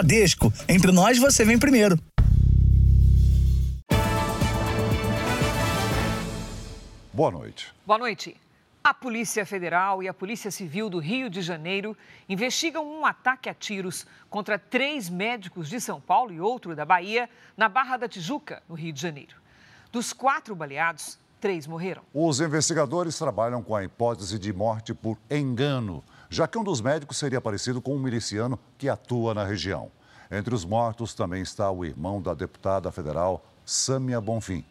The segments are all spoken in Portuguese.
Bradesco. Entre nós, você vem primeiro. Boa noite. Boa noite. A Polícia Federal e a Polícia Civil do Rio de Janeiro investigam um ataque a tiros contra três médicos de São Paulo e outro da Bahia, na Barra da Tijuca, no Rio de Janeiro. Dos quatro baleados, três morreram. Os investigadores trabalham com a hipótese de morte por engano, já que um dos médicos seria parecido com um miliciano que atua na região. Entre os mortos também está o irmão da deputada federal, Sâmia Bonfim.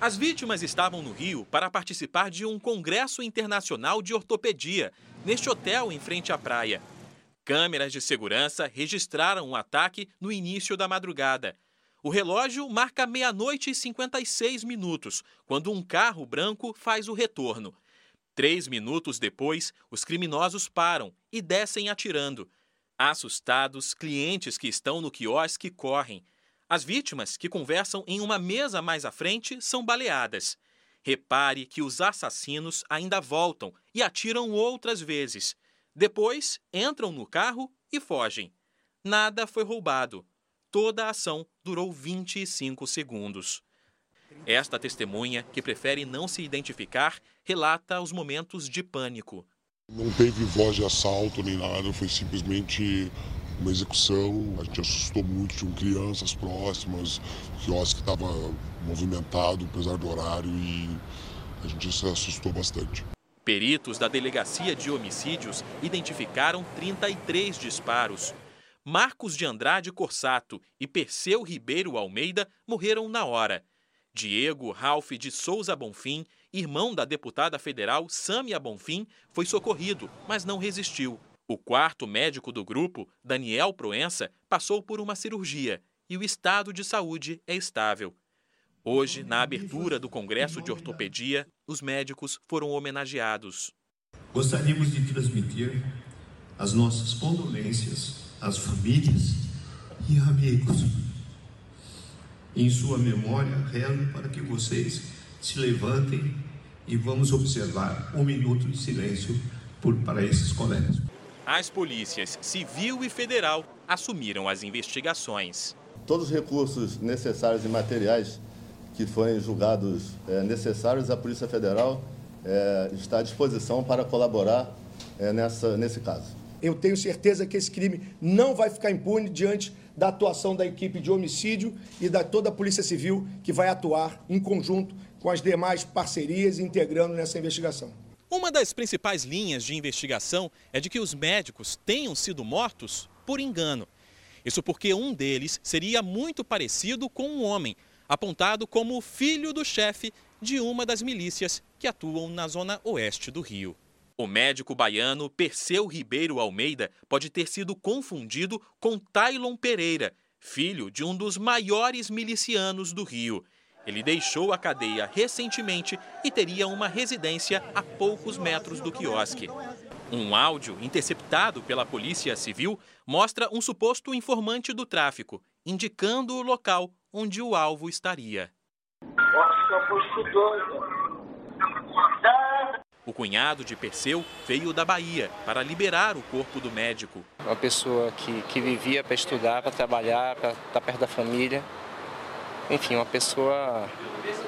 As vítimas estavam no Rio para participar de um congresso internacional de ortopedia, neste hotel em frente à praia. Câmeras de segurança registraram o um ataque no início da madrugada. O relógio marca meia-noite e 56 minutos, quando um carro branco faz o retorno. Três minutos depois, os criminosos param e descem atirando. Assustados, clientes que estão no quiosque correm. As vítimas, que conversam em uma mesa mais à frente, são baleadas. Repare que os assassinos ainda voltam e atiram outras vezes. Depois, entram no carro e fogem. Nada foi roubado. Toda a ação durou 25 segundos. Esta testemunha, que prefere não se identificar, relata os momentos de pânico. Não teve voz de assalto nem nada, foi simplesmente uma execução. A gente assustou muito, tinham crianças próximas, o quiosque estava movimentado, apesar do horário, e a gente se assustou bastante. Peritos da Delegacia de Homicídios identificaram 33 disparos. Marcos de Andrade Corsato e Perseu Ribeiro Almeida morreram na hora. Diego Ralph de Souza Bonfim, irmão da deputada federal Sâmia Bonfim, foi socorrido, mas não resistiu. O quarto médico do grupo, Daniel Proença, passou por uma cirurgia e o estado de saúde é estável. Hoje, na abertura do Congresso de Ortopedia, os médicos foram homenageados. Gostaríamos de transmitir as nossas condolências às famílias e amigos. Em sua memória, rezo para que vocês se levantem e vamos observar um minuto de silêncio por, para esses colegas. As polícias civil e federal assumiram as investigações. Todos os recursos necessários e materiais que forem julgados é, necessários, a Polícia Federal é, está à disposição para colaborar é, nessa, nesse caso. Eu tenho certeza que esse crime não vai ficar impune diante da atuação da equipe de homicídio e da toda a Polícia Civil que vai atuar em conjunto com as demais parcerias integrando nessa investigação. Uma das principais linhas de investigação é de que os médicos tenham sido mortos por engano. Isso porque um deles seria muito parecido com um homem, apontado como filho do chefe de uma das milícias que atuam na zona oeste do Rio. O médico baiano Perseu Ribeiro Almeida pode ter sido confundido com Tailon Pereira, filho de um dos maiores milicianos do Rio. Ele deixou a cadeia recentemente e teria uma residência a poucos metros do quiosque. Um áudio interceptado pela Polícia Civil mostra um suposto informante do tráfico, indicando o local onde o alvo estaria. O cunhado de Perseu veio da Bahia para liberar o corpo do médico. Uma pessoa que, que vivia para estudar, para trabalhar, para estar perto da família enfim, uma pessoa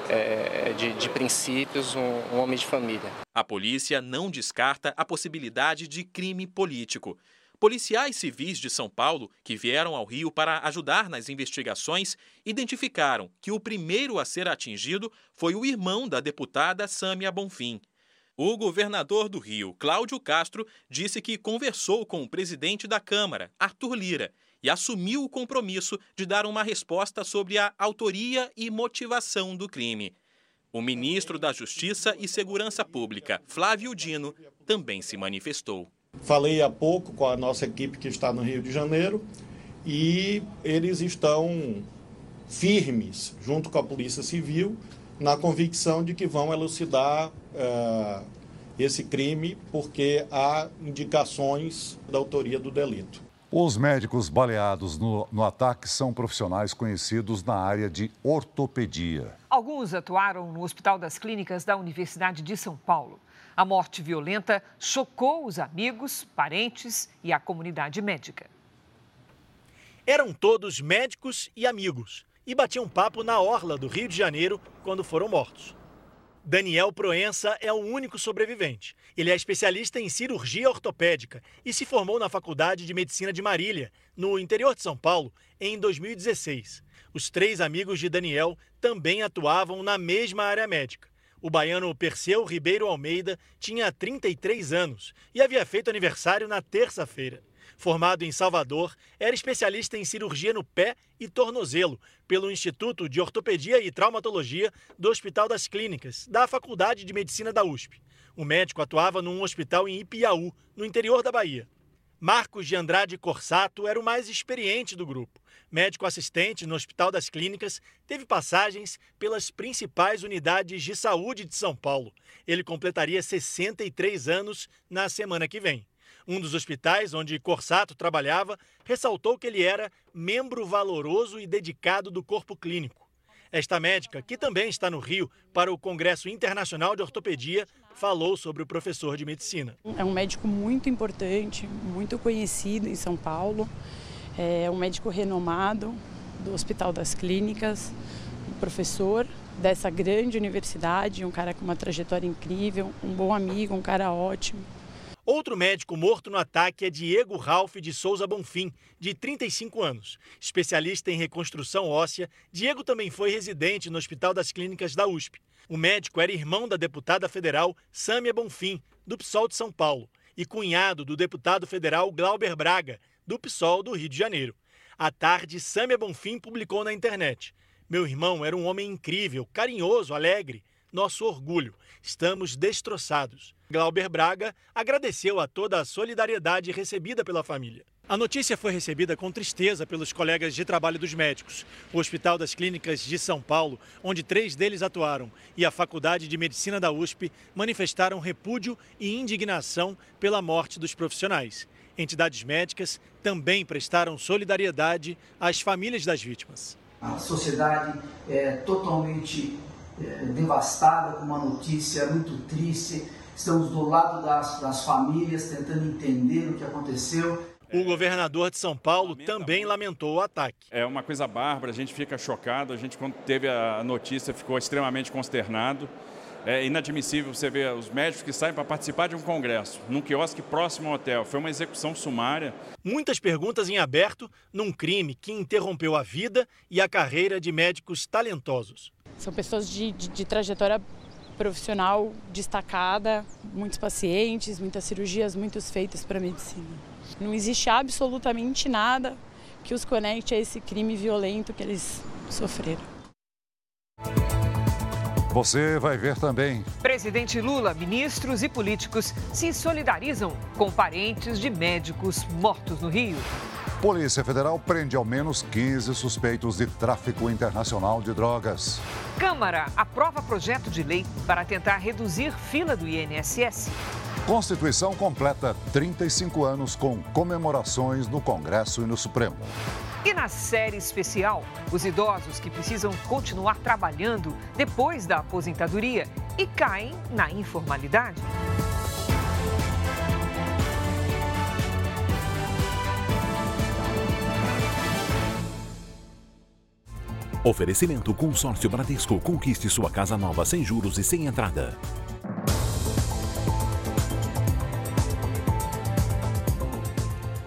é, de, de, princípios, um, um homem de família. A polícia não descarta a possibilidade de crime político. Policiais civis de São Paulo, que vieram ao Rio para ajudar nas investigações, identificaram que o primeiro a ser atingido foi o irmão da deputada Sâmia Bonfim. O governador do Rio, Cláudio Castro, disse que conversou com o presidente da Câmara, Arthur Lira, e assumiu o compromisso de dar uma resposta sobre a autoria e motivação do crime. O ministro da Justiça e Segurança Pública, Flávio Dino, também se manifestou. Falei há pouco com a nossa equipe que está no Rio de Janeiro e eles estão firmes, junto com a Polícia Civil, na convicção de que vão elucidar uh, esse crime, porque há indicações da autoria do delito. Os médicos baleados no, no, ataque são profissionais conhecidos na área de ortopedia. Alguns atuaram no Hospital das Clínicas da Universidade de São Paulo. A morte violenta chocou os amigos, parentes e a comunidade médica. Eram todos médicos e amigos e batiam papo na orla do Rio de Janeiro quando foram mortos. Daniel Proença é o único sobrevivente. Ele é especialista em cirurgia ortopédica e se formou na Faculdade de Medicina de Marília, no interior de São Paulo, em 2016. Os três amigos de Daniel também atuavam na mesma área médica. O baiano Perseu Ribeiro Almeida tinha 33 anos e havia feito aniversário na terça-feira. Formado em Salvador, era especialista em cirurgia no pé e tornozelo pelo Instituto de Ortopedia e Traumatologia do Hospital das Clínicas, da Faculdade de Medicina da USP. O médico atuava num hospital em Ipiaú, no interior da Bahia. Marcos de Andrade Corsato era o mais experiente do grupo. Médico assistente no Hospital das Clínicas, teve passagens pelas principais unidades de saúde de São Paulo. Ele completaria 63 anos na semana que vem. Um dos hospitais onde Corsato trabalhava ressaltou que ele era membro valoroso e dedicado do corpo clínico. Esta médica, que também está no Rio para o Congresso Internacional de Ortopedia, falou sobre o professor de medicina. É um médico muito importante, muito conhecido em São Paulo, é um médico renomado do Hospital das Clínicas, um professor dessa grande universidade, um cara com uma trajetória incrível, um bom amigo, um cara ótimo. Outro médico morto no ataque é Diego Ralph de Souza Bonfim, de 35 anos. Especialista em reconstrução óssea, Diego também foi residente no Hospital das Clínicas da USP. O médico era irmão da deputada federal Sâmia Bonfim, do PSOL de São Paulo, e cunhado do deputado federal Glauber Braga, do PSOL do Rio de Janeiro. À tarde, Sâmia Bonfim publicou na internet: Meu irmão era um homem incrível, carinhoso, alegre nosso orgulho. Estamos destroçados. Glauber Braga agradeceu a toda a solidariedade recebida pela família. A notícia foi recebida com tristeza pelos colegas de trabalho dos médicos. O Hospital das Clínicas de São Paulo, onde três deles atuaram, e a Faculdade de Medicina da USP manifestaram repúdio e indignação pela morte dos profissionais. Entidades médicas também prestaram solidariedade às famílias das vítimas. A sociedade é totalmente é, devastada com uma notícia muito triste. Estamos do lado das, das famílias, tentando entender o que aconteceu. O governador de São Paulo também lamentou o ataque. É uma coisa bárbara, a gente fica chocado. A gente, quando teve a notícia, ficou extremamente consternado. É inadmissível você ver os médicos que saem para participar de um congresso, num quiosque próximo ao hotel. Foi uma execução sumária. Muitas perguntas em aberto num crime que interrompeu a vida e a carreira de médicos talentosos. São pessoas de, de, de trajetória profissional destacada, muitos pacientes, muitas cirurgias, muitos feitos para a medicina. Não existe absolutamente nada que os conecte a esse crime violento que eles sofreram. Você vai ver também. Presidente Lula, ministros e políticos se solidarizam com parentes de médicos mortos no Rio. Polícia Federal prende ao menos 15 suspeitos de tráfico internacional de drogas. Câmara aprova projeto de lei para tentar reduzir fila do INSS. Constituição completa 35 anos com comemorações no Congresso e no Supremo. E na série especial, os idosos que precisam continuar trabalhando depois da aposentadoria e caem na informalidade. Oferecimento Consórcio Bradesco. Conquiste sua casa nova sem juros e sem entrada.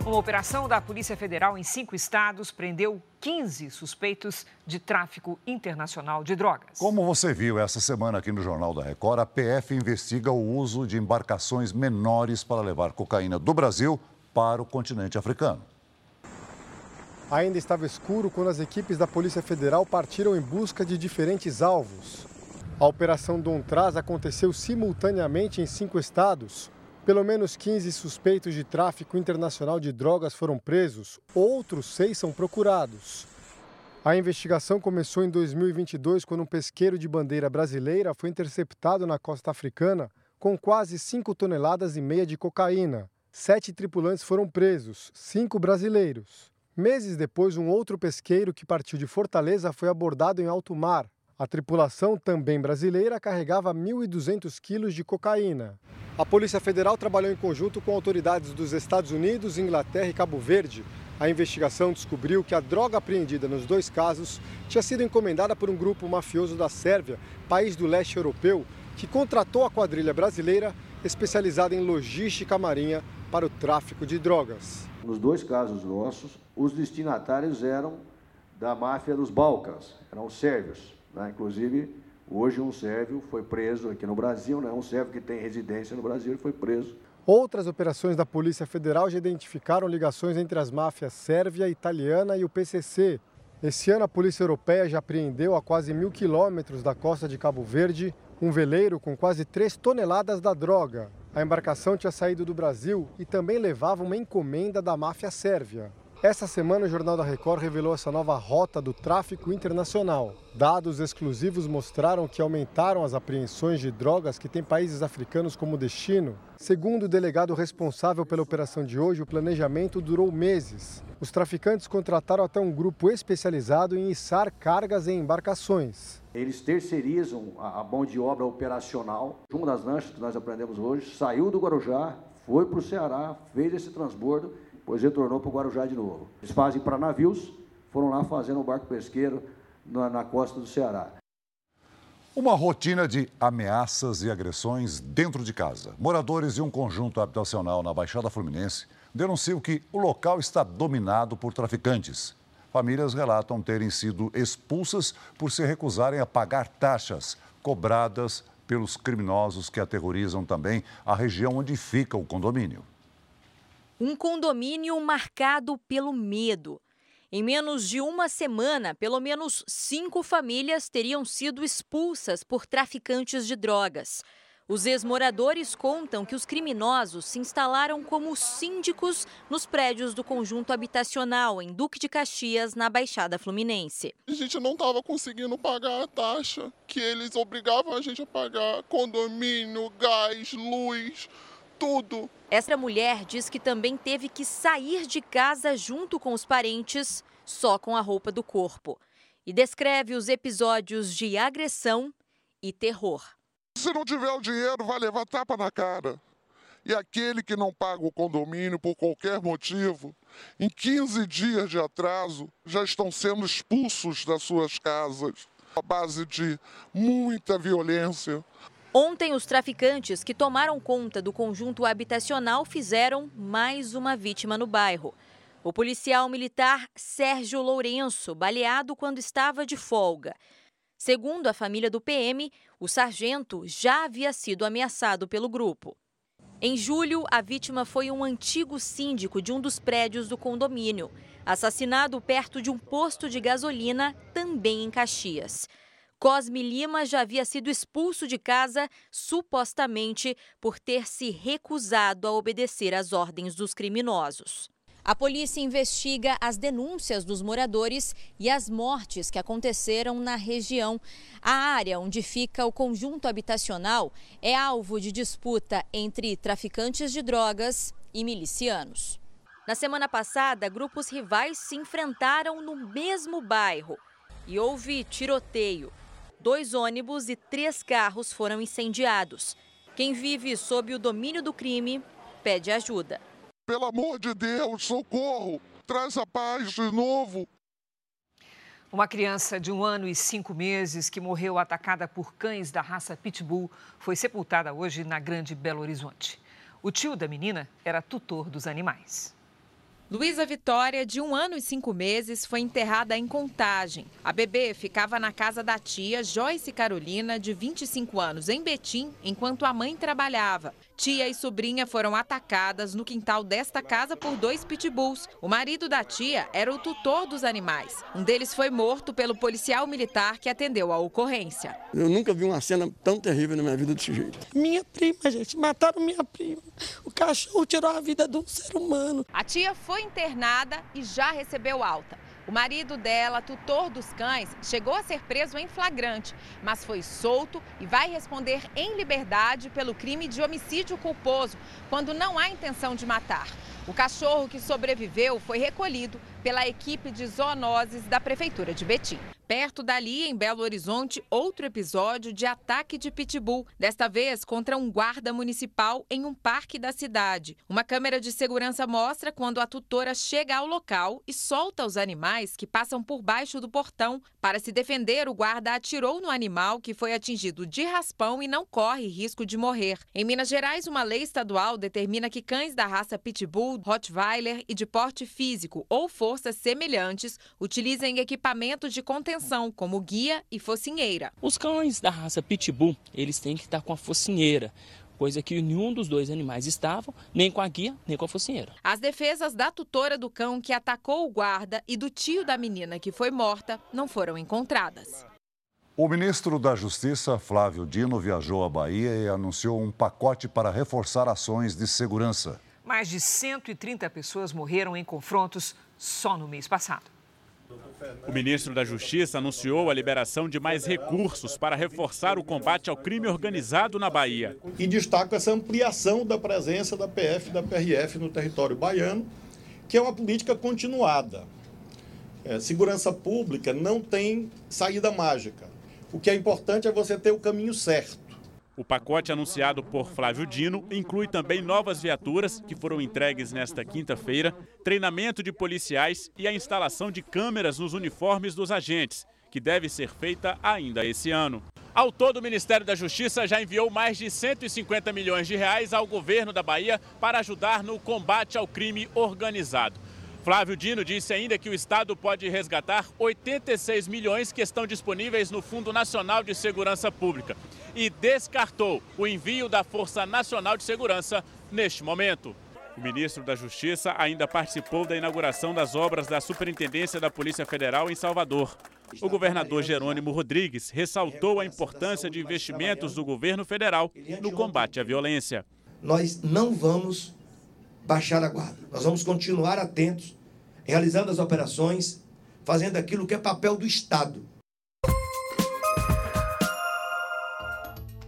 Uma operação da Polícia Federal em cinco estados prendeu 15 suspeitos de tráfico internacional de drogas. Como você viu essa semana aqui no Jornal da Record, a PF investiga o uso de embarcações menores para levar cocaína do Brasil para o continente africano. Ainda estava escuro quando as equipes da Polícia Federal partiram em busca de diferentes alvos. A Operação Dom Traz aconteceu simultaneamente em cinco estados. Pelo menos 15 suspeitos de tráfico internacional de drogas foram presos, outros seis são procurados. A investigação começou em 2022, quando um pesqueiro de bandeira brasileira foi interceptado na costa africana com quase 5 toneladas e meia de cocaína. Sete tripulantes foram presos, cinco brasileiros. Meses depois, um outro pesqueiro que partiu de Fortaleza foi abordado em alto mar. A tripulação, também brasileira, carregava 1.200 quilos de cocaína. A Polícia Federal trabalhou em conjunto com autoridades dos Estados Unidos, Inglaterra e Cabo Verde A investigação descobriu que a droga apreendida nos dois casos tinha sido encomendada por um grupo mafioso da Sérvia, país do leste europeu, que contratou a quadrilha brasileira especializada em logística marinha para o tráfico de drogas. Nos dois casos nossos, os destinatários eram da máfia dos Balcãs, eram os sérvios. Né? Inclusive, hoje um sérvio foi preso aqui no Brasil, né? um sérvio que tem residência no Brasil foi preso Outras operações da Polícia Federal já identificaram ligações entre as máfias sérvia, italiana e o PCC. Esse ano, a Polícia Europeia já apreendeu a quase mil quilômetros da costa de Cabo Verde um veleiro com quase 3 toneladas da droga. A embarcação tinha saído do Brasil e também levava uma encomenda da máfia sérvia. Essa semana, o Jornal da Record revelou essa nova rota do tráfico internacional. Dados exclusivos mostraram que aumentaram as apreensões de drogas que têm países africanos como destino. Segundo o delegado responsável pela operação de hoje, o planejamento durou meses. Os traficantes contrataram até um grupo especializado em içar cargas em embarcações. Eles terceirizam a mão de obra operacional. Uma das lanchas que nós aprendemos hoje saiu do Guarujá, foi para o Ceará, fez esse transbordo depois retornou para o Guarujá de novo. Eles fazem para navios, foram lá fazendo um barco pesqueiro na, na costa do Ceará. Uma rotina de ameaças e agressões dentro de casa. Moradores de um conjunto habitacional na Baixada Fluminense denunciam que o local está dominado por traficantes. Famílias relatam terem sido expulsas por se recusarem a pagar taxas cobradas pelos criminosos que aterrorizam também a região onde fica o condomínio. Um condomínio marcado pelo medo. Em menos de uma semana, pelo menos cinco famílias teriam sido expulsas por traficantes de drogas. Os ex-moradores contam que os criminosos se instalaram como síndicos nos prédios do conjunto habitacional em Duque de Caxias, na Baixada Fluminense. A gente não estava conseguindo pagar a taxa que eles obrigavam a gente a pagar: condomínio, gás, luz tudo. Essa mulher diz que também teve que sair de casa junto com os parentes, só com a roupa do corpo. E descreve os episódios de agressão e terror. Se não tiver o dinheiro, vai levar tapa na cara. E aquele que não paga o condomínio por qualquer motivo, em 15 dias de atraso, já estão sendo expulsos das suas casas. A base de muita violência, Ontem, os traficantes que tomaram conta do conjunto habitacional fizeram mais uma vítima no bairro. O policial militar Sérgio Lourenço, baleado quando estava de folga. Segundo a família do PM, o sargento já havia sido ameaçado pelo grupo. Em julho, a vítima foi um antigo síndico de um dos prédios do condomínio, assassinado perto de um posto de gasolina, também em Caxias. Cosme Lima já havia sido expulso de casa, supostamente por ter se recusado a obedecer às ordens dos criminosos. A polícia investiga as denúncias dos moradores e as mortes que aconteceram na região. A área onde fica o conjunto habitacional é alvo de disputa entre traficantes de drogas e milicianos. Na semana passada, grupos rivais se enfrentaram no mesmo bairro e houve tiroteio dois ônibus e três carros foram incendiados. Quem vive sob o domínio do crime pede ajuda. Pelo amor de Deus, socorro! Traz a paz de novo. Uma criança de um ano e cinco meses que morreu atacada por cães da raça Pitbull foi sepultada hoje na Grande Belo Horizonte. O tio da menina era tutor dos animais. Luísa Vitória, de um ano e cinco meses, foi enterrada em Contagem. A bebê ficava na casa da tia Joyce Carolina, de 25 anos, em Betim, enquanto a mãe trabalhava. Tia e sobrinha foram atacadas no quintal desta casa por dois pitbulls. O marido da tia era o tutor dos animais. Um deles foi morto pelo policial militar que atendeu a ocorrência. Eu nunca vi uma cena tão terrível na minha vida desse jeito. Minha prima, gente, mataram minha prima. Cachorro tirou a vida de um ser humano. A tia foi internada e já recebeu alta. O marido dela, tutor dos cães, chegou a ser preso em flagrante, mas foi solto e vai responder em liberdade pelo crime de homicídio culposo, quando não há intenção de matar. O cachorro que sobreviveu foi recolhido pela equipe de zoonoses da Prefeitura de Betim. Perto dali, em Belo Horizonte, outro episódio de ataque de pitbull, desta vez contra um guarda municipal em um parque da cidade. Uma câmera de segurança mostra quando a tutora chega ao local e solta os animais que passam por baixo do portão. Para se defender, o guarda atirou no animal que foi atingido de raspão e não corre risco de morrer. Em Minas Gerais, uma lei estadual determina que cães da raça pitbull, rottweiler e de porte físico ou forças semelhantes utilizem equipamento de contenção como guia e focinheira. Os cães da raça Pitbull, eles têm que estar com a focinheira, coisa que nenhum dos dois animais estavam, nem com a guia, nem com a focinheira. As defesas da tutora do cão que atacou o guarda e do tio da menina que foi morta não foram encontradas. O ministro da Justiça, Flávio Dino, viajou à Bahia e anunciou um pacote para reforçar ações de segurança. Mais de 130 pessoas morreram em confrontos só no mês passado. O ministro da Justiça anunciou a liberação de mais recursos para reforçar o combate ao crime organizado na Bahia. E destaca essa ampliação da presença da PF e da PRF no território baiano, que é uma política continuada. É, segurança pública não tem saída mágica. O que é importante é você ter o caminho certo. O pacote anunciado por Flávio Dino inclui também novas viaturas que foram entregues nesta quinta-feira, treinamento de policiais e a instalação de câmeras nos uniformes dos agentes, que deve ser feita ainda esse ano. Ao todo, o Ministério da Justiça já enviou mais de 150 milhões de reais ao governo da Bahia para ajudar no combate ao crime organizado. Flávio Dino disse ainda que o Estado pode resgatar 86 milhões que estão disponíveis no Fundo Nacional de Segurança Pública e descartou o envio da Força Nacional de Segurança neste momento. O ministro da Justiça ainda participou da inauguração das obras da Superintendência da Polícia Federal em Salvador. O governador Jerônimo Rodrigues ressaltou a importância de investimentos do governo federal no combate à violência. Nós não vamos baixar a guarda. Nós vamos continuar atentos realizando as operações, fazendo aquilo que é papel do Estado.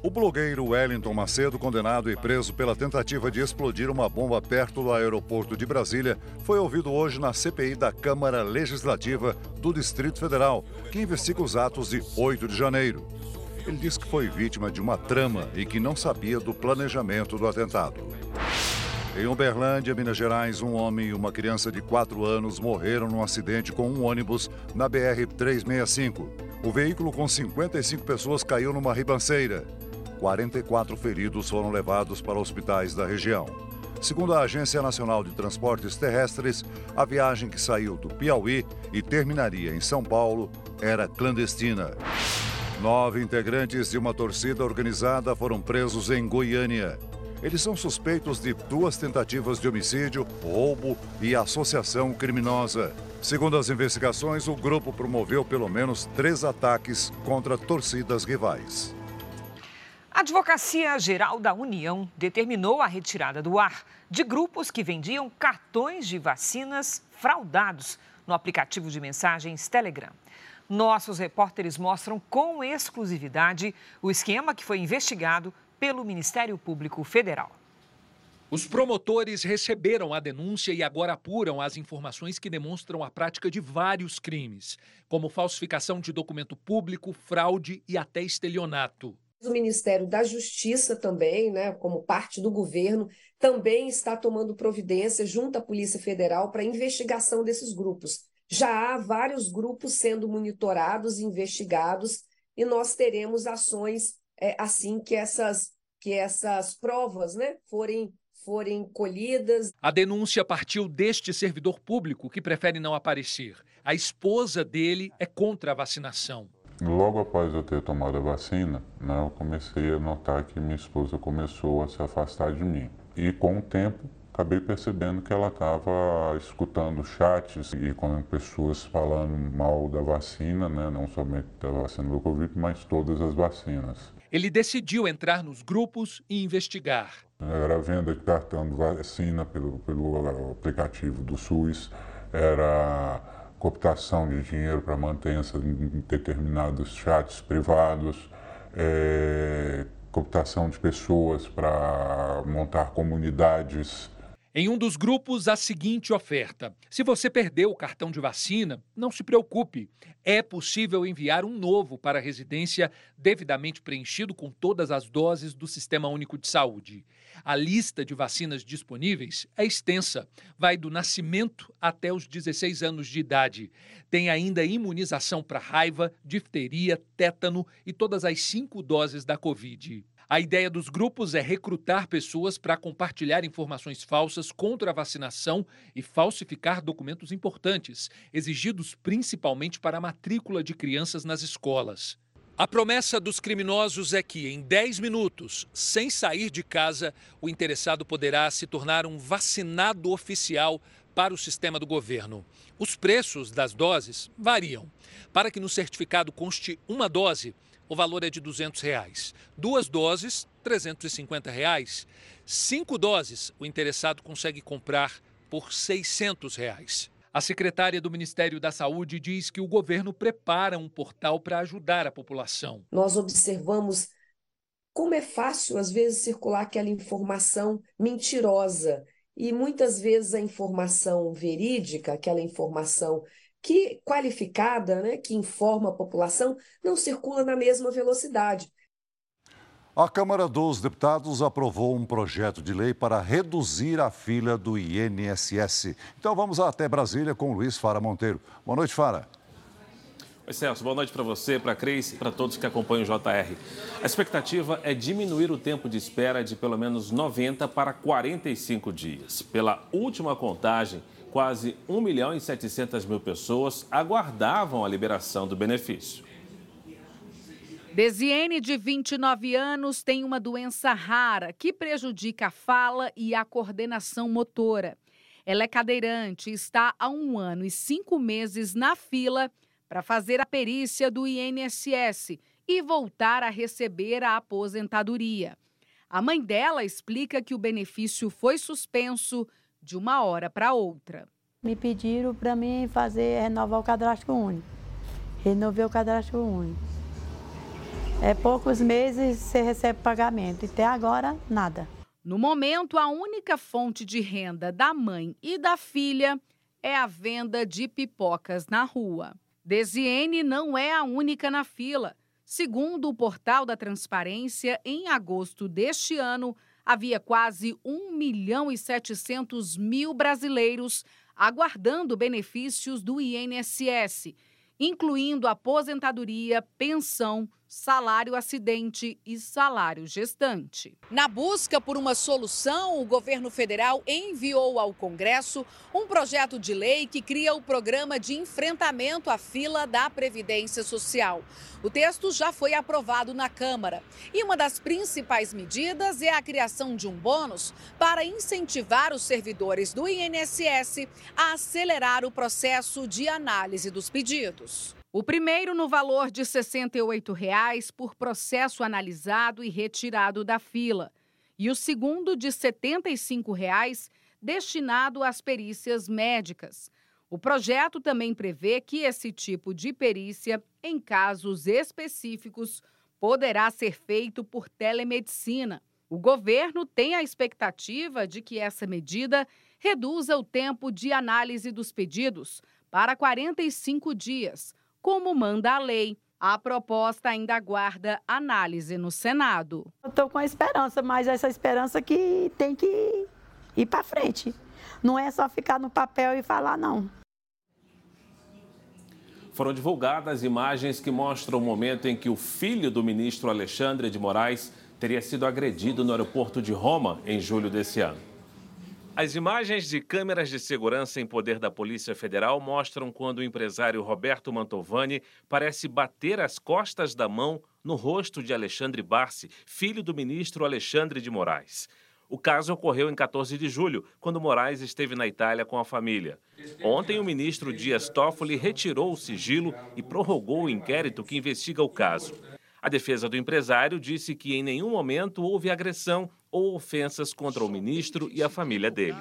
O blogueiro Wellington Macedo, condenado e preso pela tentativa de explodir uma bomba perto do aeroporto de Brasília, foi ouvido hoje na CPI da Câmara Legislativa do Distrito Federal, que investiga os atos de 8 de janeiro. Ele disse que foi vítima de uma trama e que não sabia do planejamento do atentado. Em Uberlândia, Minas Gerais, um homem e uma criança de 4 anos morreram num acidente com um ônibus na BR-365. O veículo com 55 pessoas caiu numa ribanceira. 44 feridos foram levados para hospitais da região. Segundo a Agência Nacional de Transportes Terrestres, a viagem que saiu do Piauí e terminaria em São Paulo era clandestina. Nove integrantes de uma torcida organizada foram presos em Goiânia. Eles são suspeitos de duas tentativas de homicídio, roubo e associação criminosa. Segundo as investigações, o grupo promoveu pelo menos três ataques contra torcidas rivais. A Advocacia Geral da União determinou a retirada do ar de grupos que vendiam cartões de vacinas fraudados no aplicativo de mensagens Telegram. Nossos repórteres mostram com exclusividade o esquema que foi investigado pelo Ministério Público Federal. Os promotores receberam a denúncia e agora apuram as informações que demonstram a prática de vários crimes, como falsificação de documento público, fraude e até estelionato. O Ministério da Justiça também, né, como parte do governo, também está tomando providência junto à Polícia Federal para investigação desses grupos. Já há vários grupos sendo monitorados e investigados e nós teremos ações é, assim que essas, que essas provas né, forem, forem colhidas. A denúncia partiu deste servidor público que prefere não aparecer. A esposa dele é contra a vacinação. Logo após eu ter tomado a vacina, né, eu comecei a notar que minha esposa começou a se afastar de mim. E com o tempo, acabei percebendo que ela estava escutando chats e com pessoas falando mal da vacina, né, não somente da vacina do Covid, mas todas as vacinas. Ele decidiu entrar nos grupos e investigar. Era venda de cartão de vacina pelo, pelo aplicativo do SUS, era cooptação de dinheiro para mantença em determinados chats privados, é, cooptação de pessoas para montar comunidades. Em um dos grupos, a seguinte oferta: se você perdeu o cartão de vacina, não se preocupe. É possível enviar um novo para a residência devidamente preenchido com todas as doses do Sistema Único de Saúde. A lista de vacinas disponíveis é extensa, vai do nascimento até os 16 anos de idade. Tem ainda imunização para raiva, difteria, tétano e todas as cinco doses da Covid. A ideia dos grupos é recrutar pessoas para compartilhar informações falsas contra a vacinação e falsificar documentos importantes, exigidos principalmente para a matrícula de crianças nas escolas. A promessa dos criminosos é que, em 10 minutos, sem sair de casa, o interessado poderá se tornar um vacinado oficial para o sistema do governo. Os preços das doses variam. Para que no certificado conste uma dose, o valor é de 200 reais. Duas doses, 350 reais. Cinco doses, o interessado consegue comprar por 600 reais. A secretária do Ministério da Saúde diz que o governo prepara um portal para ajudar a população. Nós observamos como é fácil, às vezes, circular aquela informação mentirosa. E muitas vezes a informação verídica, aquela informação que qualificada, né, que informa a população, não circula na mesma velocidade. A Câmara dos Deputados aprovou um projeto de lei para reduzir a fila do INSS. Então vamos até Brasília com Luiz Fara Monteiro. Boa noite, Fara. Oi, Celso. Boa noite para você, para a Cris e para todos que acompanham o JR. A expectativa é diminuir o tempo de espera de pelo menos 90 para 45 dias. Pela última contagem, quase 1 milhão e 700 mil pessoas aguardavam a liberação do benefício. Desiene, de 29 anos, tem uma doença rara que prejudica a fala e a coordenação motora. Ela é cadeirante e está há um ano e cinco meses na fila para fazer a perícia do INSS e voltar a receber a aposentadoria. A mãe dela explica que o benefício foi suspenso de uma hora para outra. Me pediram para mim fazer renovar o cadastro único. Renovei o cadastro único. É poucos meses você recebe pagamento. E até agora, nada. No momento, a única fonte de renda da mãe e da filha é a venda de pipocas na rua. Desiene não é a única na fila. Segundo o portal da Transparência, em agosto deste ano, havia quase 1 milhão e 700 mil brasileiros aguardando benefícios do INSS, incluindo aposentadoria, pensão, salário acidente e salário gestante. Na busca por uma solução, o governo federal enviou ao Congresso um projeto de lei que cria o programa de enfrentamento à fila da Previdência Social. O texto já foi aprovado na Câmara e uma das principais medidas é a criação de um bônus para incentivar os servidores do INSS a acelerar o processo de análise dos pedidos. O primeiro no valor de 68 reais por processo analisado e retirado da fila. E o segundo de 75 reais destinado às perícias médicas. O projeto também prevê que esse tipo de perícia, em casos específicos, poderá ser feito por telemedicina. O governo tem a expectativa de que essa medida reduza o tempo de análise dos pedidos para 45 dias como manda a lei. A proposta ainda aguarda análise no Senado. Estou com a esperança, mas essa esperança que tem que ir para frente. Não é só ficar no papel e falar, não. Foram divulgadas imagens que mostram o momento em que o filho do ministro Alexandre de Moraes teria sido agredido no aeroporto de Roma em julho desse ano. As imagens de câmeras de segurança em poder da Polícia Federal mostram quando o empresário Roberto Mantovani parece bater as costas da mão no rosto de Alexandre Barsi, filho do ministro Alexandre de Moraes. O caso ocorreu em 14 de julho, quando Moraes esteve na Itália com a família. Ontem, o ministro Dias Toffoli retirou o sigilo e prorrogou o inquérito que investiga o caso. A defesa do empresário disse que em nenhum momento houve agressão ou ofensas contra o ministro e a família dele.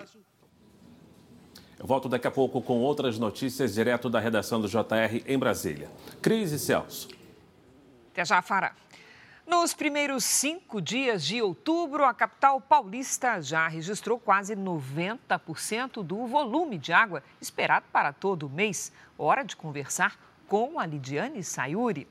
Eu volto daqui a pouco com outras notícias direto da redação do JR em Brasília. Cris e Celso. Até já, Fara. Nos primeiros cinco dias de outubro, a capital paulista já registrou quase 90% do volume de água esperado para todo o mês. Hora de conversar com a Lidiane Sayuri.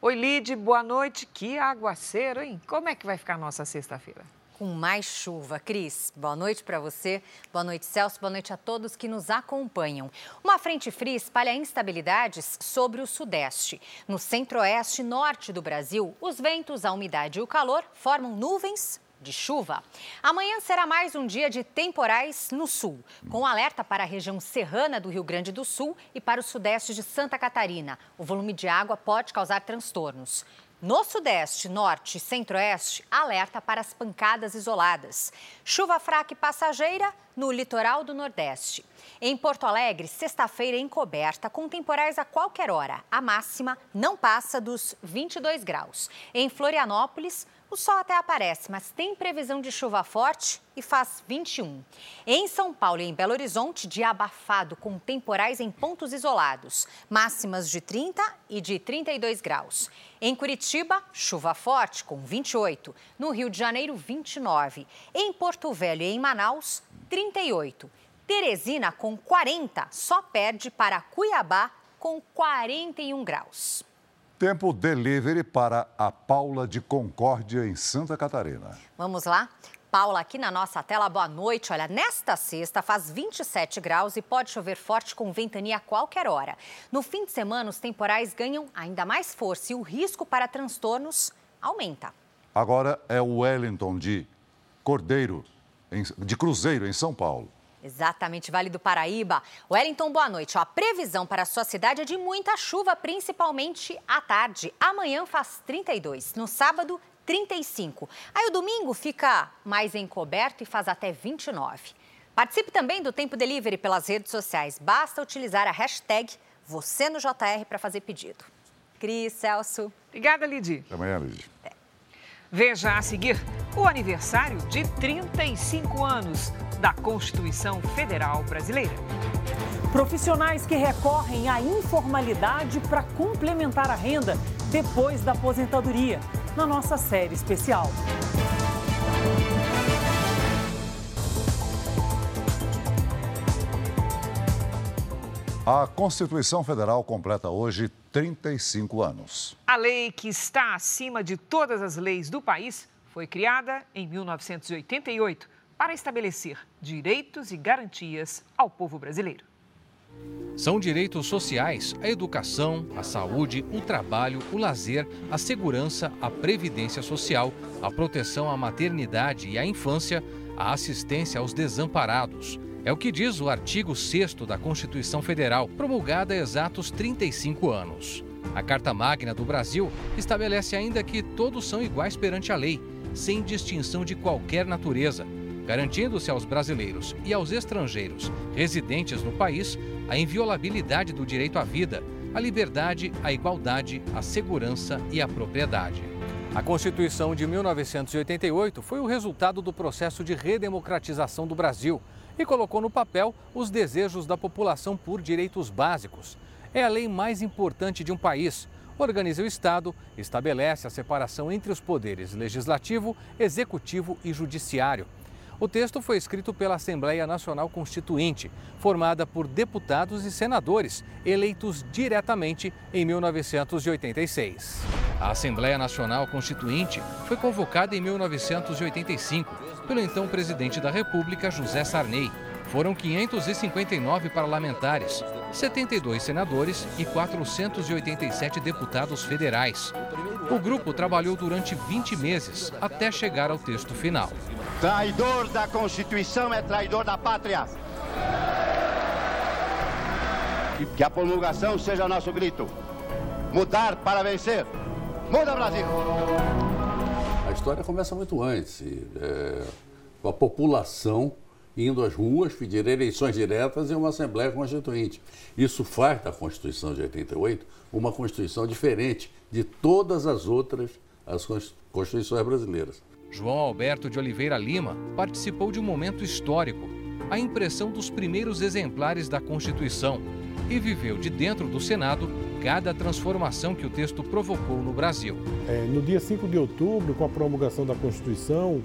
Oi, Lid, boa noite. Que aguaceiro, hein? Como é que vai ficar a nossa sexta-feira? Com mais chuva. Cris, boa noite para você, boa noite, Celso, boa noite a todos que nos acompanham. Uma frente fria espalha instabilidades sobre o sudeste. No centro-oeste e norte do Brasil, os ventos, a umidade e o calor formam nuvens de chuva. Amanhã será mais um dia de temporais no sul, com alerta para a região serrana do Rio Grande do Sul e para o sudeste de Santa Catarina. O volume de água pode causar transtornos. No Sudeste, Norte e Centro-Oeste, alerta para as pancadas isoladas. Chuva fraca e passageira no litoral do Nordeste. Em Porto Alegre, sexta-feira encoberta, com temporais a qualquer hora. A máxima não passa dos 22 graus. Em Florianópolis, o sol até aparece, mas tem previsão de chuva forte e faz 21. Em São Paulo e em Belo Horizonte, dia abafado com temporais em pontos isolados, máximas de 30 e de 32 graus. Em Curitiba, chuva forte com 28. No Rio de Janeiro, 29. Em Porto Velho e em Manaus, 38. Teresina com 40, só perde para Cuiabá com 41 graus. Tempo delivery para a Paula de Concórdia, em Santa Catarina. Vamos lá? Paula, aqui na nossa tela, boa noite. Olha, nesta sexta faz 27 graus e pode chover forte com ventania a qualquer hora. No fim de semana, os temporais ganham ainda mais força e o risco para transtornos aumenta. Agora é o Wellington de Cordeiro, de Cruzeiro, em São Paulo. Exatamente, Vale do Paraíba. Wellington, boa noite. a previsão para a sua cidade é de muita chuva, principalmente à tarde. Amanhã faz 32, no sábado, 35. Aí o domingo fica mais encoberto e faz até 29. Participe também do Tempo Delivery pelas redes sociais. Basta utilizar a hashtag você no JR para fazer pedido. Cris, Celso. Obrigada, Lidi. Até amanhã, Lidi. É. Veja a seguir o aniversário de 35 anos da Constituição Federal Brasileira. Profissionais que recorrem à informalidade para complementar a renda depois da aposentadoria, na nossa série especial. A Constituição Federal completa hoje 35 anos. A lei que está acima de todas as leis do país foi criada em 1988 para estabelecer direitos e garantias ao povo brasileiro. São direitos sociais a educação, a saúde, o trabalho, o lazer, a segurança, a previdência social, a proteção à maternidade e à infância, a assistência aos desamparados. É o que diz o artigo 6 da Constituição Federal, promulgada há exatos 35 anos. A Carta Magna do Brasil estabelece ainda que todos são iguais perante a lei, sem distinção de qualquer natureza garantindo-se aos brasileiros e aos estrangeiros residentes no país a inviolabilidade do direito à vida, à liberdade, à igualdade, à segurança e à propriedade. A Constituição de 1988 foi o resultado do processo de redemocratização do Brasil e colocou no papel os desejos da população por direitos básicos. É a lei mais importante de um país. Organiza o Estado, estabelece a separação entre os poderes legislativo, executivo e judiciário o texto foi escrito pela Assembleia Nacional Constituinte, formada por deputados e senadores eleitos diretamente em 1986. A Assembleia Nacional Constituinte foi convocada em 1985 pelo então presidente da República, José Sarney. Foram 559 parlamentares, 72 senadores e 487 deputados federais. O grupo trabalhou durante 20 meses até chegar ao texto final. Traidor da Constituição é traidor da pátria. Que a promulgação seja nosso grito. Mudar para vencer. Muda, Brasil! A história começa muito antes, é, com a população indo às ruas pedir eleições diretas e uma Assembleia Constituinte. Isso faz da Constituição de 88 uma Constituição diferente de todas as outras as Constituições brasileiras. João Alberto de Oliveira Lima participou de um momento histórico. a impressão dos primeiros exemplares da Constituição e viveu de dentro do Senado cada transformação que o texto provocou no Brasil. É, no dia 5 de outubro, com a promulgação da Constituição,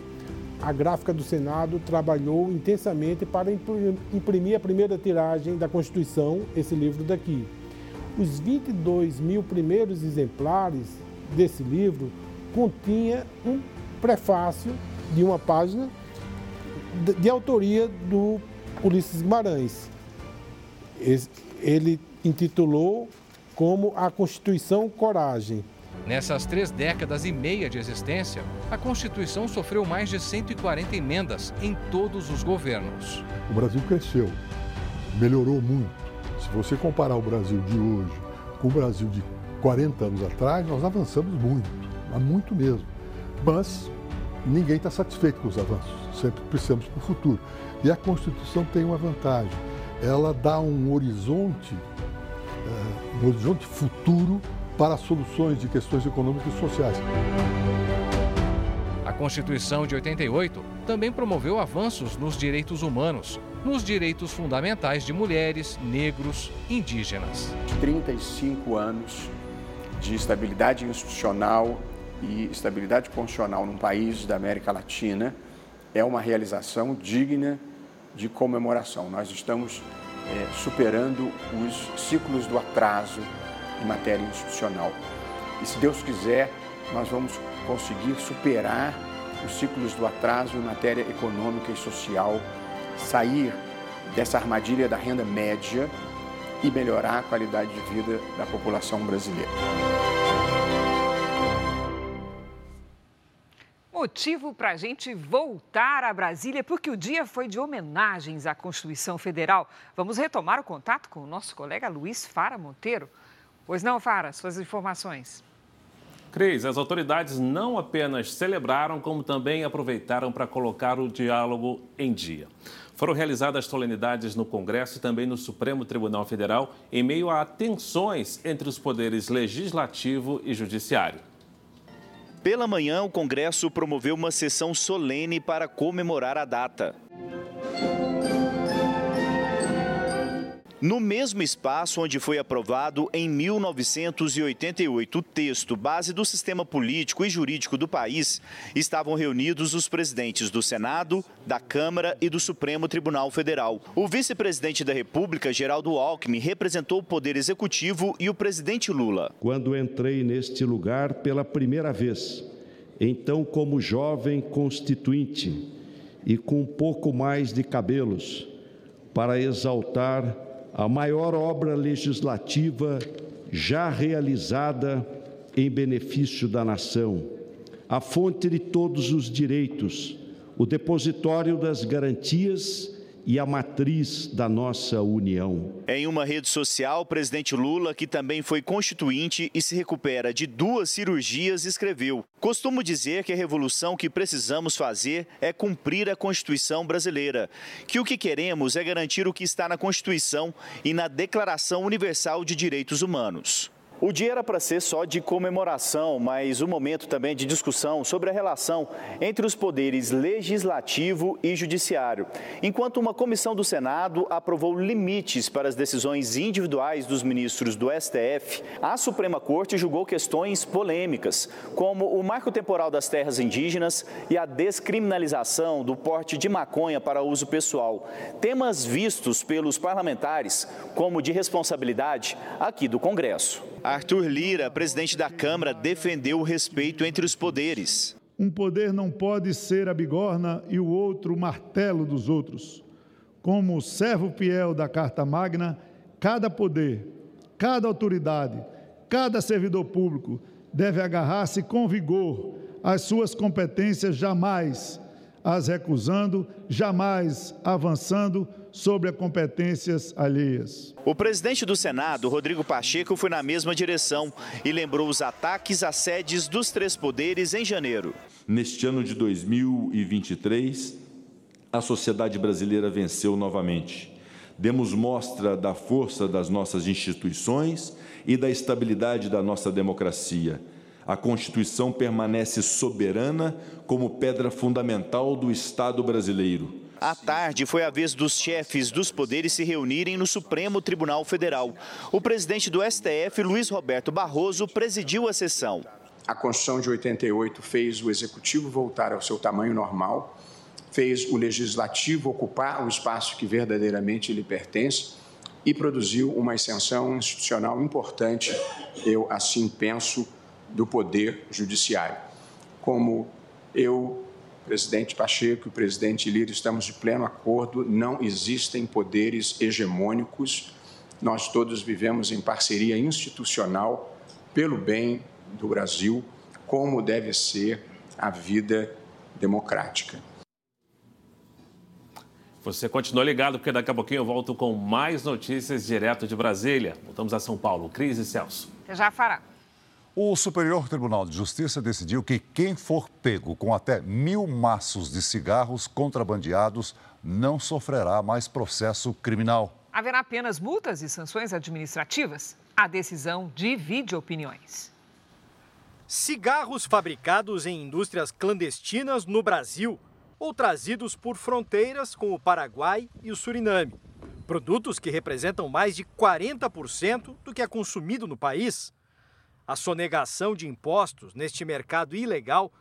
a gráfica do Senado trabalhou intensamente para imprimir a primeira tiragem da Constituição, esse livro daqui. Os 22 mil primeiros exemplares desse livro continha um prefácio de uma página de, de autoria do Ulisses Guimarães. Ele intitulou como a Constituição Coragem. Nessas três décadas e meia de existência, a Constituição sofreu mais de 140 emendas em todos os governos. O Brasil cresceu, melhorou muito. Se você comparar o Brasil de hoje com o Brasil de 40 anos atrás, nós avançamos muito, mas muito mesmo. Mas ninguém está satisfeito com os avanços, sempre precisamos para o futuro. E a Constituição tem uma vantagem, ela dá um horizonte, um horizonte futuro para soluções de questões econômicas e sociais. A Constituição de 88 também promoveu avanços nos direitos humanos, nos direitos fundamentais de mulheres, negros, indígenas. 35 anos de estabilidade institucional e estabilidade constitucional num país da América Latina é uma realização digna de comemoração. Nós estamos é, superando os ciclos do atraso em matéria institucional. E se Deus quiser, nós vamos conseguir superar os ciclos do atraso em matéria econômica e social, sair dessa armadilha da renda média e melhorar a qualidade de vida da população brasileira. Motivo para a gente voltar a Brasília, porque o dia foi de homenagens à Constituição Federal. Vamos retomar o contato com o nosso colega Luiz Fara Monteiro. Pois não, Fara, suas informações. Cris, as autoridades não apenas celebraram, como também aproveitaram para colocar o diálogo em dia. Foram realizadas solenidades no Congresso e também no Supremo Tribunal Federal, em meio a tensões entre os poderes legislativo e judiciário. Pela manhã, o Congresso promoveu uma sessão solene para comemorar a data. No mesmo espaço onde foi aprovado em 1988 o texto base do sistema político e jurídico do país, estavam reunidos os presidentes do Senado, da Câmara e do Supremo Tribunal Federal. O vice-presidente da República, Geraldo Alckmin, representou o Poder Executivo e o presidente Lula. Quando entrei neste lugar pela primeira vez, então como jovem constituinte e com um pouco mais de cabelos, para exaltar a maior obra legislativa já realizada em benefício da nação, a fonte de todos os direitos, o depositório das garantias e a matriz da nossa união. Em uma rede social, o presidente Lula, que também foi constituinte e se recupera de duas cirurgias, escreveu: Costumo dizer que a revolução que precisamos fazer é cumprir a Constituição brasileira, que o que queremos é garantir o que está na Constituição e na Declaração Universal de Direitos Humanos. O dia era para ser só de comemoração, mas um momento também de discussão sobre a relação entre os poderes legislativo e judiciário. Enquanto uma comissão do Senado aprovou limites para as decisões individuais dos ministros do STF, a Suprema Corte julgou questões polêmicas, como o marco temporal das terras indígenas e a descriminalização do porte de maconha para uso pessoal, temas vistos pelos parlamentares como de responsabilidade aqui do Congresso. Arthur Lira, presidente da Câmara, defendeu o respeito entre os poderes. Um poder não pode ser a bigorna e o outro o martelo dos outros. Como servo fiel da Carta Magna, cada poder, cada autoridade, cada servidor público deve agarrar-se com vigor às suas competências, jamais as recusando, jamais avançando sobre as competências alheias. O presidente do Senado, Rodrigo Pacheco, foi na mesma direção e lembrou os ataques às sedes dos três poderes em janeiro. Neste ano de 2023, a sociedade brasileira venceu novamente. Demos mostra da força das nossas instituições e da estabilidade da nossa democracia. A Constituição permanece soberana como pedra fundamental do Estado brasileiro À tarde, foi a vez dos chefes dos poderes se reunirem no Supremo Tribunal Federal. O presidente do STF, Luiz Roberto Barroso, presidiu a sessão. A Constituição de 88 fez o executivo voltar ao seu tamanho normal, fez o legislativo ocupar o espaço que verdadeiramente lhe pertence e produziu uma ascensão institucional importante, eu assim penso, do poder judiciário. Como eu, presidente Pacheco e o presidente Lira estamos de pleno acordo, não existem poderes hegemônicos. Nós todos vivemos em parceria institucional pelo bem do Brasil, como deve ser a vida democrática. Você continua ligado, porque daqui a pouquinho eu volto com mais notícias direto de Brasília. Voltamos a São Paulo. Cris e Celso. Já fará. O Superior Tribunal de Justiça decidiu que quem for pego com até mil maços de cigarros contrabandeados não sofrerá mais processo criminal. Haverá apenas multas e sanções administrativas? A decisão divide opiniões. Cigarros fabricados em indústrias clandestinas no Brasil ou trazidos por fronteiras com o Paraguai e o Suriname. Produtos que representam mais de 40% do que é consumido no país. A sonegação de impostos neste mercado ilegal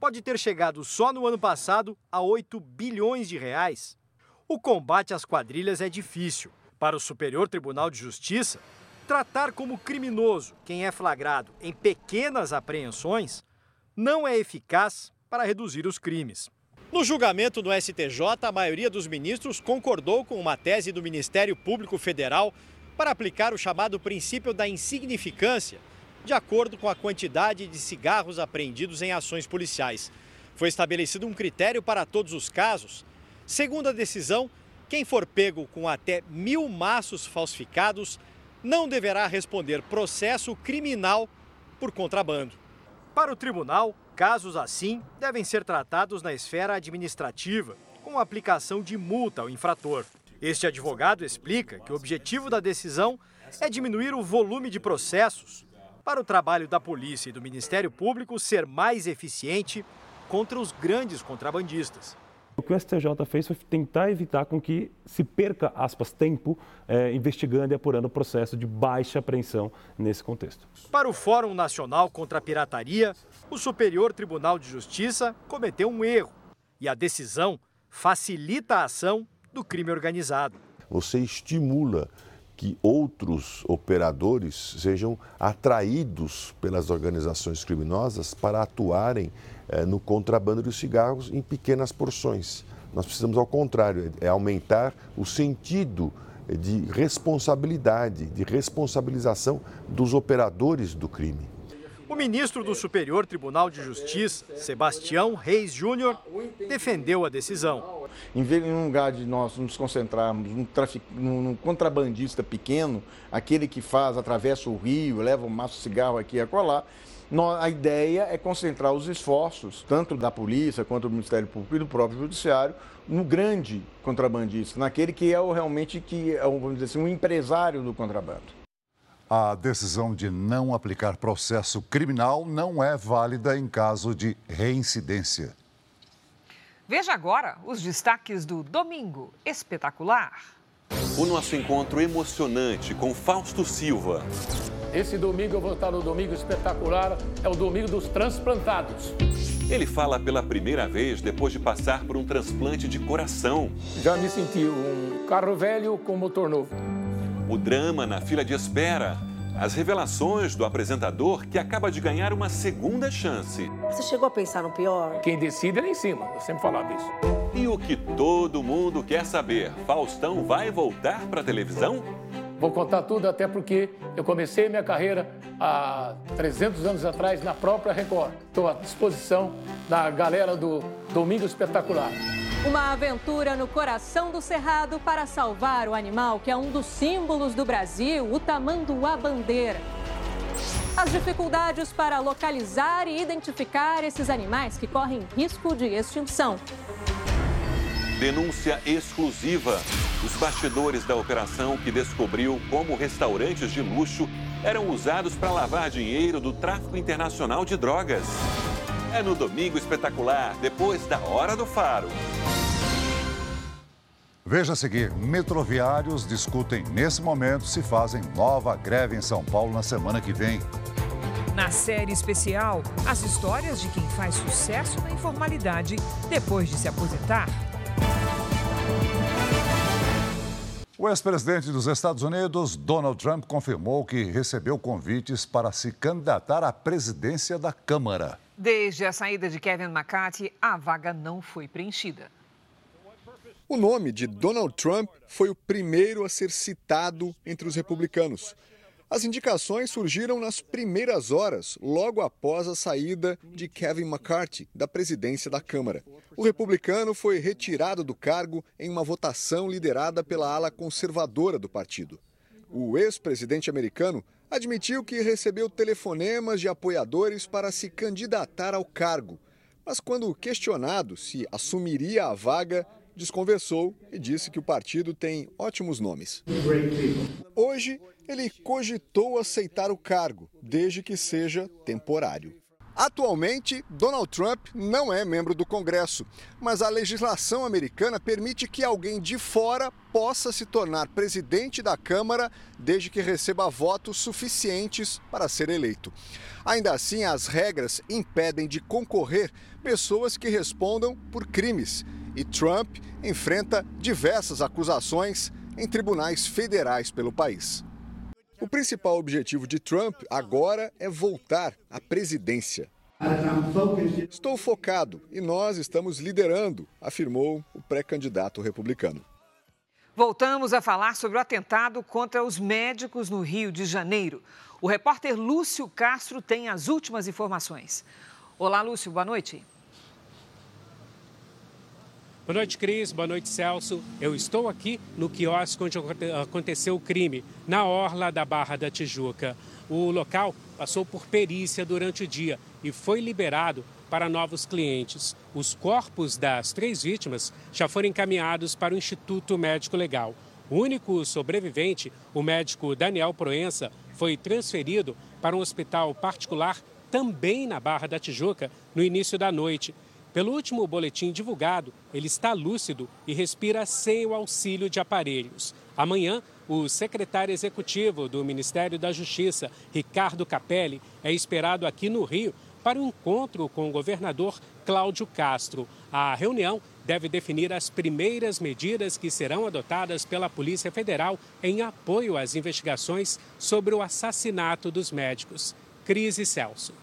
pode ter chegado só no ano passado a 8 bilhões de reais. O combate às quadrilhas é difícil. Para o Superior Tribunal de Justiça, tratar como criminoso quem é flagrado em pequenas apreensões não é eficaz para reduzir os crimes. No julgamento no STJ, a maioria dos ministros concordou com uma tese do Ministério Público Federal para aplicar o chamado princípio da insignificância de acordo com a quantidade de cigarros apreendidos em ações policiais. Foi estabelecido um critério para todos os casos. Segundo a decisão, quem for pego com até mil maços falsificados não deverá responder processo criminal por contrabando. Para o tribunal, casos assim devem ser tratados na esfera administrativa, com aplicação de multa ao infrator. Este advogado explica que o objetivo da decisão é diminuir o volume de processos para o trabalho da polícia e do Ministério Público ser mais eficiente contra os grandes contrabandistas. O que o STJ fez foi tentar evitar com que se perca, aspas, tempo é, investigando e apurando o processo de baixa apreensão nesse contexto. Para o Fórum Nacional contra a Pirataria, o Superior Tribunal de Justiça cometeu um erro e a decisão facilita a ação do crime organizado. Você estimula que outros operadores sejam atraídos pelas organizações criminosas para atuarem eh, no contrabando de cigarros em pequenas porções. Nós precisamos, ao contrário, é aumentar o sentido de responsabilidade, de responsabilização dos operadores do crime. O ministro do Superior Tribunal de Justiça, Sebastião Reis Júnior, defendeu a decisão. Em vez lugar de nós nos concentrarmos num, trafic... num contrabandista pequeno, aquele que faz, atravessa o rio, leva um maço de cigarro aqui e acolá, a ideia é concentrar os esforços, tanto da polícia quanto do Ministério Público e do próprio Judiciário, no grande contrabandista, naquele que é o, realmente que é, vamos dizer assim, um empresário do contrabando. A decisão de não aplicar processo criminal não é válida em caso de reincidência. Veja agora os destaques do Domingo Espetacular. O nosso encontro emocionante com Fausto Silva. Esse domingo eu vou estar no Domingo Espetacular, é o Domingo dos Transplantados. Ele fala pela primeira vez depois de passar por um transplante de coração. Já me senti um carro velho com motor novo o drama na fila de espera, as revelações do apresentador que acaba de ganhar uma segunda chance. Você chegou a pensar no pior? Quem decide é lá em cima, eu sempre falava isso. E o que todo mundo quer saber: Faustão vai voltar para a televisão? Vou contar tudo, até porque eu comecei minha carreira há 300 anos atrás na própria Record. Estou à disposição da galera do Domingo Espetacular. Uma aventura no coração do Cerrado para salvar o animal que é um dos símbolos do Brasil, o tamanduá-bandeira. As dificuldades para localizar e identificar esses animais que correm risco de extinção. Denúncia exclusiva. Os bastidores da operação que descobriu como restaurantes de luxo eram usados para lavar dinheiro do tráfico internacional de drogas. É no Domingo Espetacular, depois da Hora do Faro. Veja a seguir: metroviários discutem nesse momento se fazem nova greve em São Paulo na semana que vem. Na série especial, as histórias de quem faz sucesso na informalidade depois de se aposentar. O ex-presidente dos Estados Unidos, Donald Trump, confirmou que recebeu convites para se candidatar à presidência da Câmara. Desde a saída de Kevin McCarthy, a vaga não foi preenchida. O nome de Donald Trump foi o primeiro a ser citado entre os republicanos. As indicações surgiram nas primeiras horas, logo após a saída de Kevin McCarthy da presidência da Câmara. O republicano foi retirado do cargo em uma votação liderada pela ala conservadora do partido. O ex-presidente americano admitiu que recebeu telefonemas de apoiadores para se candidatar ao cargo, mas quando questionado se assumiria a vaga, desconversou e disse que o partido tem ótimos nomes. Hoje, ele cogitou aceitar o cargo, desde que seja temporário. Atualmente, Donald Trump não é membro do Congresso, mas a legislação americana permite que alguém de fora possa se tornar presidente da Câmara desde que receba votos suficientes para ser eleito. Ainda assim, as regras impedem de concorrer pessoas que respondam por crimes, e Trump enfrenta diversas acusações em tribunais federais pelo país. O principal objetivo de Trump agora é voltar à presidência. Estou focado e nós estamos liderando, afirmou o pré-candidato republicano. Voltamos a falar sobre o atentado contra os médicos no Rio de Janeiro. O repórter Lúcio Castro tem as últimas informações. Olá, Lúcio, boa noite. Boa noite, Cris. Boa noite, Celso. Eu estou aqui no quiosque onde aconteceu o crime, na orla da Barra da Tijuca. O local passou por perícia durante o dia e foi liberado para novos clientes. Os corpos das três vítimas já foram encaminhados para o Instituto Médico Legal. O único sobrevivente, o médico Daniel Proença, foi transferido para um hospital particular também na Barra da Tijuca no início da noite. Pelo último boletim divulgado, ele está lúcido e respira sem o auxílio de aparelhos. Amanhã, o secretário executivo do Ministério da Justiça, Ricardo Capelli, é esperado aqui no Rio para um encontro com o governador Cláudio Castro. A reunião deve definir as primeiras medidas que serão adotadas pela Polícia Federal em apoio às investigações sobre o assassinato dos médicos. Crise Celso.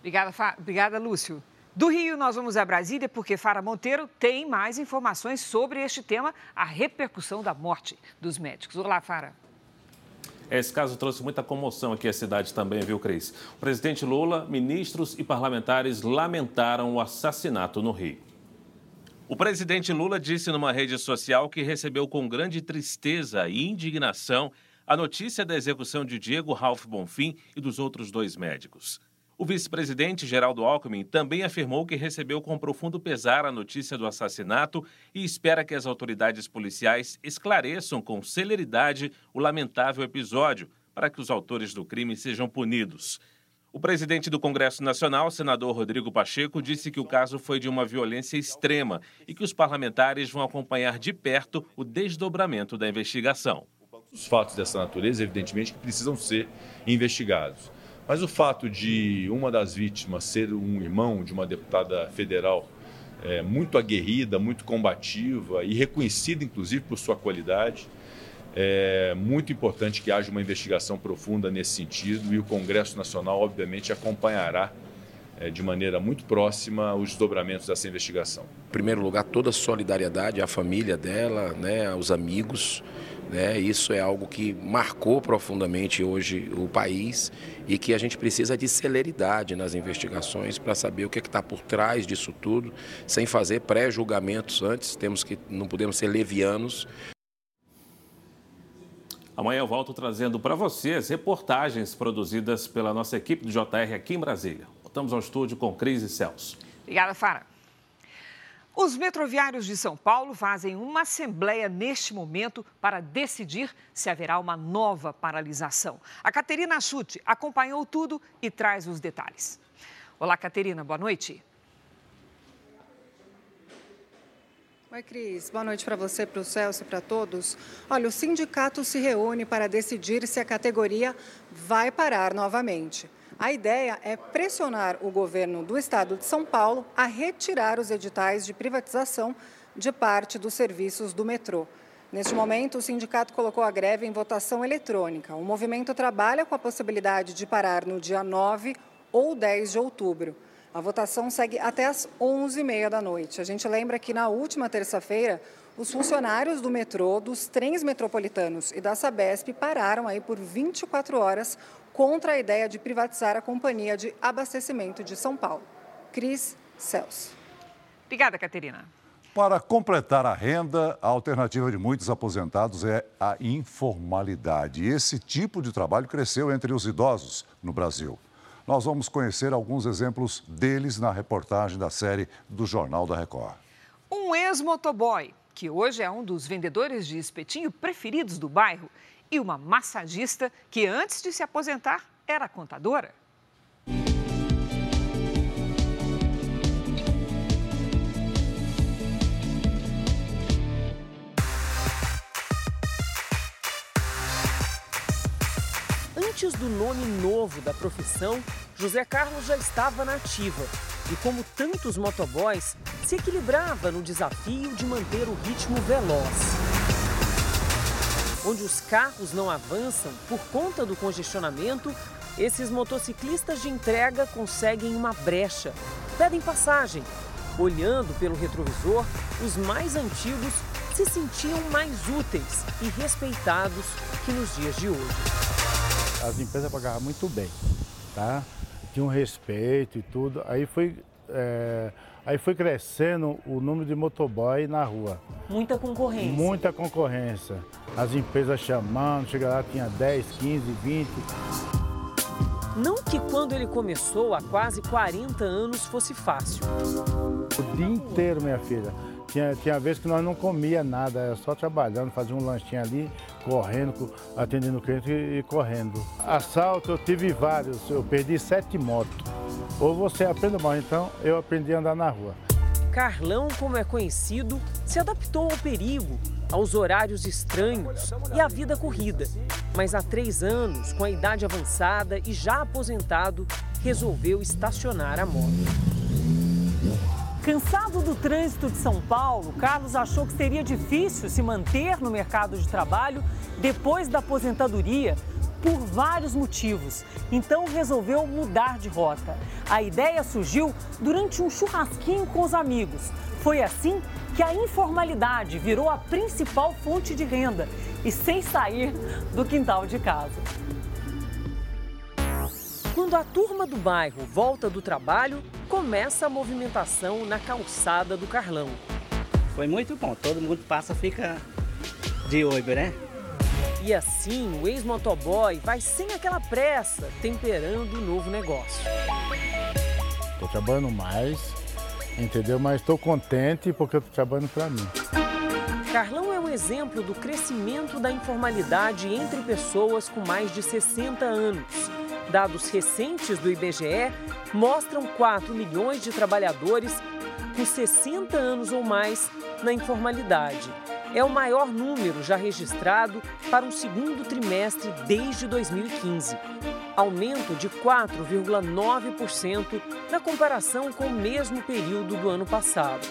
Obrigada, Fa... Obrigada Lúcio. Do Rio, nós vamos a Brasília porque Fara Monteiro tem mais informações sobre este tema, a repercussão da morte dos médicos. Olá, Fara. Esse caso trouxe muita comoção aqui à cidade também, viu, Cris? O presidente Lula, ministros e parlamentares lamentaram o assassinato no Rio. O presidente Lula disse numa rede social que recebeu com grande tristeza e indignação a notícia da execução de Diego Ralph Bonfim e dos outros dois médicos. O vice-presidente Geraldo Alckmin também afirmou que recebeu com profundo pesar a notícia do assassinato e espera que as autoridades policiais esclareçam com celeridade o lamentável episódio para que os autores do crime sejam punidos. O presidente do Congresso Nacional, senador Rodrigo Pacheco, disse que o caso foi de uma violência extrema e que os parlamentares vão acompanhar de perto o desdobramento da investigação. Os fatos dessa natureza, evidentemente, precisam ser investigados. Mas o fato de uma das vítimas ser um irmão de uma deputada federal é, muito aguerrida, muito combativa e reconhecida, inclusive, por sua qualidade, é muito importante que haja uma investigação profunda nesse sentido e o Congresso Nacional, obviamente, acompanhará é, de maneira muito próxima os desdobramentos dessa investigação. Em primeiro lugar, toda a solidariedade à família dela, né, aos amigos. Né? Isso é algo que marcou profundamente hoje o país e que a gente precisa de celeridade nas investigações para saber o que é está por trás disso tudo, sem fazer pré-julgamentos antes. Temos que não podemos ser levianos. Amanhã eu volto trazendo para você as reportagens produzidas pela nossa equipe do JR aqui em Brasília. Voltamos ao estúdio com Cris e Celso. Obrigada, Fara. Os metroviários de São Paulo fazem uma assembleia neste momento para decidir se haverá uma nova paralisação. A Caterina Chute acompanhou tudo e traz os detalhes. Olá, Caterina, boa noite. Oi, Cris. Boa noite para você, para o Celso e para todos. Olha, o sindicato se reúne para decidir se a categoria vai parar novamente. A ideia é pressionar o governo do estado de São Paulo a retirar os editais de privatização de parte dos serviços do metrô. Neste momento, o sindicato colocou a greve em votação eletrônica. O movimento trabalha com a possibilidade de parar no dia 9 ou 10 de outubro. A votação segue até às 11h30 da noite. A gente lembra que na última terça-feira, os funcionários do metrô, dos trens metropolitanos e da Sabesp pararam aí por 24 horas contra a ideia de privatizar a companhia de abastecimento de São Paulo. Cris Celso. Obrigada, Caterina. Para completar a renda, a alternativa de muitos aposentados é a informalidade. Esse tipo de trabalho cresceu entre os idosos no Brasil. Nós vamos conhecer alguns exemplos deles na reportagem da série do Jornal da Record. Um ex-motoboy, que hoje é um dos vendedores de espetinho preferidos do bairro, e uma massagista que antes de se aposentar era contadora. Antes do nome novo da profissão, José Carlos já estava na ativa e, como tantos motoboys, se equilibrava no desafio de manter o ritmo veloz. Onde os carros não avançam por conta do congestionamento, esses motociclistas de entrega conseguem uma brecha, pedem passagem. Olhando pelo retrovisor, os mais antigos se sentiam mais úteis e respeitados que nos dias de hoje as empresas pagavam muito bem, tá? Tinha um respeito e tudo. Aí foi, é, aí foi crescendo o número de motoboy na rua. Muita concorrência. Muita concorrência. As empresas chamando, chega lá, tinha 10, 15, 20. Não que quando ele começou há quase 40 anos fosse fácil. O dia inteiro, minha filha. Tinha, tinha vezes que nós não comia nada, era só trabalhando, fazia um lanchinho ali, correndo, atendendo o cliente e, e correndo. Assalto eu tive vários, eu perdi sete motos. Ou você aprende mal, então eu aprendi a andar na rua. Carlão, como é conhecido, se adaptou ao perigo, aos horários estranhos e à vida corrida. Mas há três anos, com a idade avançada e já aposentado, resolveu estacionar a moto. Cansado do trânsito de São Paulo, Carlos achou que seria difícil se manter no mercado de trabalho depois da aposentadoria por vários motivos. Então resolveu mudar de rota. A ideia surgiu durante um churrasquinho com os amigos. Foi assim que a informalidade virou a principal fonte de renda e sem sair do quintal de casa. Quando a turma do bairro volta do trabalho, começa a movimentação na calçada do Carlão. Foi muito bom, todo mundo passa, fica de olho, né? E assim, o ex-motoboy vai sem aquela pressa, temperando o novo negócio. Estou trabalhando mais, entendeu? Mas estou contente porque estou trabalhando para mim. Carlão é um exemplo do crescimento da informalidade entre pessoas com mais de 60 anos. Dados recentes do IBGE mostram 4 milhões de trabalhadores com 60 anos ou mais na informalidade. É o maior número já registrado para um segundo trimestre desde 2015. Aumento de 4,9% na comparação com o mesmo período do ano passado.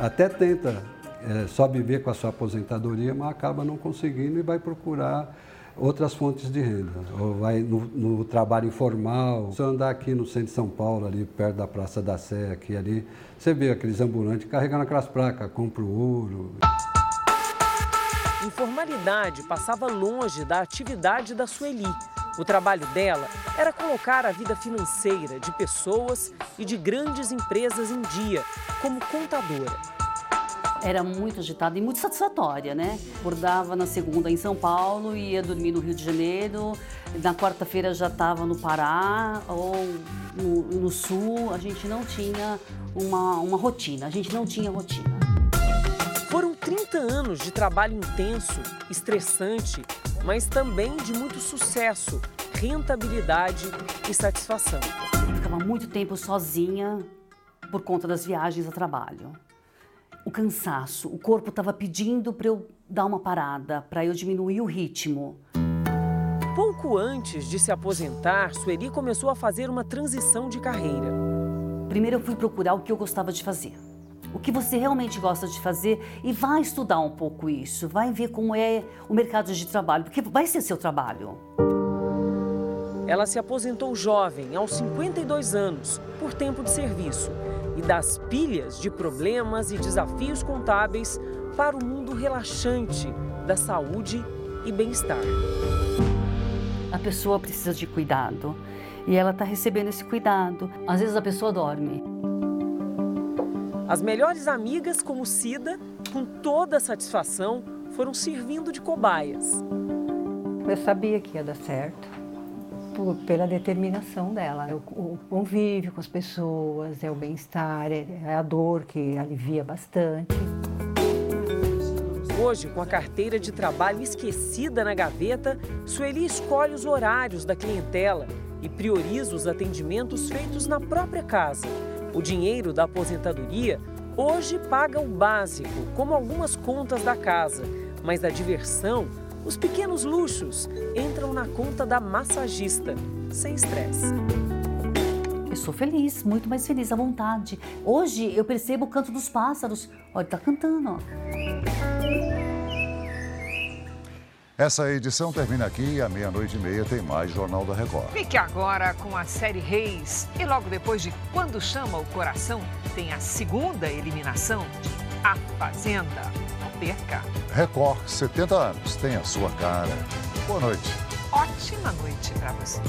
Até tenta é, só viver com a sua aposentadoria, mas acaba não conseguindo e vai procurar outras fontes de renda. Ou vai no, no, trabalho informal. Se andar aqui no centro de São Paulo, ali perto da Praça da Sé, aqui ali, você vê aqueles ambulantes carregando aquelas placas, compro ouro. Informalidade passava longe da atividade da Sueli. O trabalho dela era colocar a vida financeira de pessoas e de grandes empresas em dia, como contadora era muito agitada e muito satisfatória, né? Acordava na segunda em São Paulo, ia dormir no Rio de Janeiro, na quarta-feira já estava no Pará ou no, no, Sul. A gente não tinha uma, uma rotina, a gente não tinha rotina. Foram 30 anos de trabalho intenso, estressante, mas também de muito sucesso, rentabilidade e satisfação. ficava muito tempo sozinha por conta das viagens a trabalho. O cansaço. O corpo estava pedindo para eu dar uma parada, para eu diminuir o ritmo. Pouco antes de se aposentar, Sueli começou a fazer uma transição de carreira. Primeiro eu fui procurar o que eu gostava de fazer. O que você realmente gosta de fazer e vai estudar um pouco isso, vai ver como é o mercado de trabalho, porque vai ser seu trabalho. Ela se aposentou jovem, aos 52 anos, por tempo de serviço, e das pilhas de problemas e desafios contábeis para o mundo relaxante da saúde e bem-estar. A pessoa precisa de cuidado e ela está recebendo esse cuidado. Às vezes a pessoa dorme. As melhores amigas, como Cida, com toda a satisfação, foram servindo de cobaias. Eu sabia que ia dar certo por, pela determinação dela. É o, o, convívio com as pessoas, é o bem-estar, é, é a dor que alivia bastante. Hoje, com a carteira de trabalho esquecida na gaveta, Sueli escolhe os horários da clientela e prioriza os atendimentos feitos na própria casa. O dinheiro da aposentadoria hoje paga o básico, como algumas contas da casa, mas a diversão os pequenos luxos entram na conta da massagista, sem estresse. Eu sou feliz, muito mais feliz à vontade. Hoje eu percebo o canto dos pássaros. Olha, tá cantando, ó. Essa edição termina aqui e à meia-noite e meia tem mais Jornal da Record. Fique agora com a série Reis. E logo depois de Quando Chama o Coração, tem a segunda eliminação de A Fazenda perca. Record, 70 anos, tem a sua cara. Boa noite. Ótima noite para você.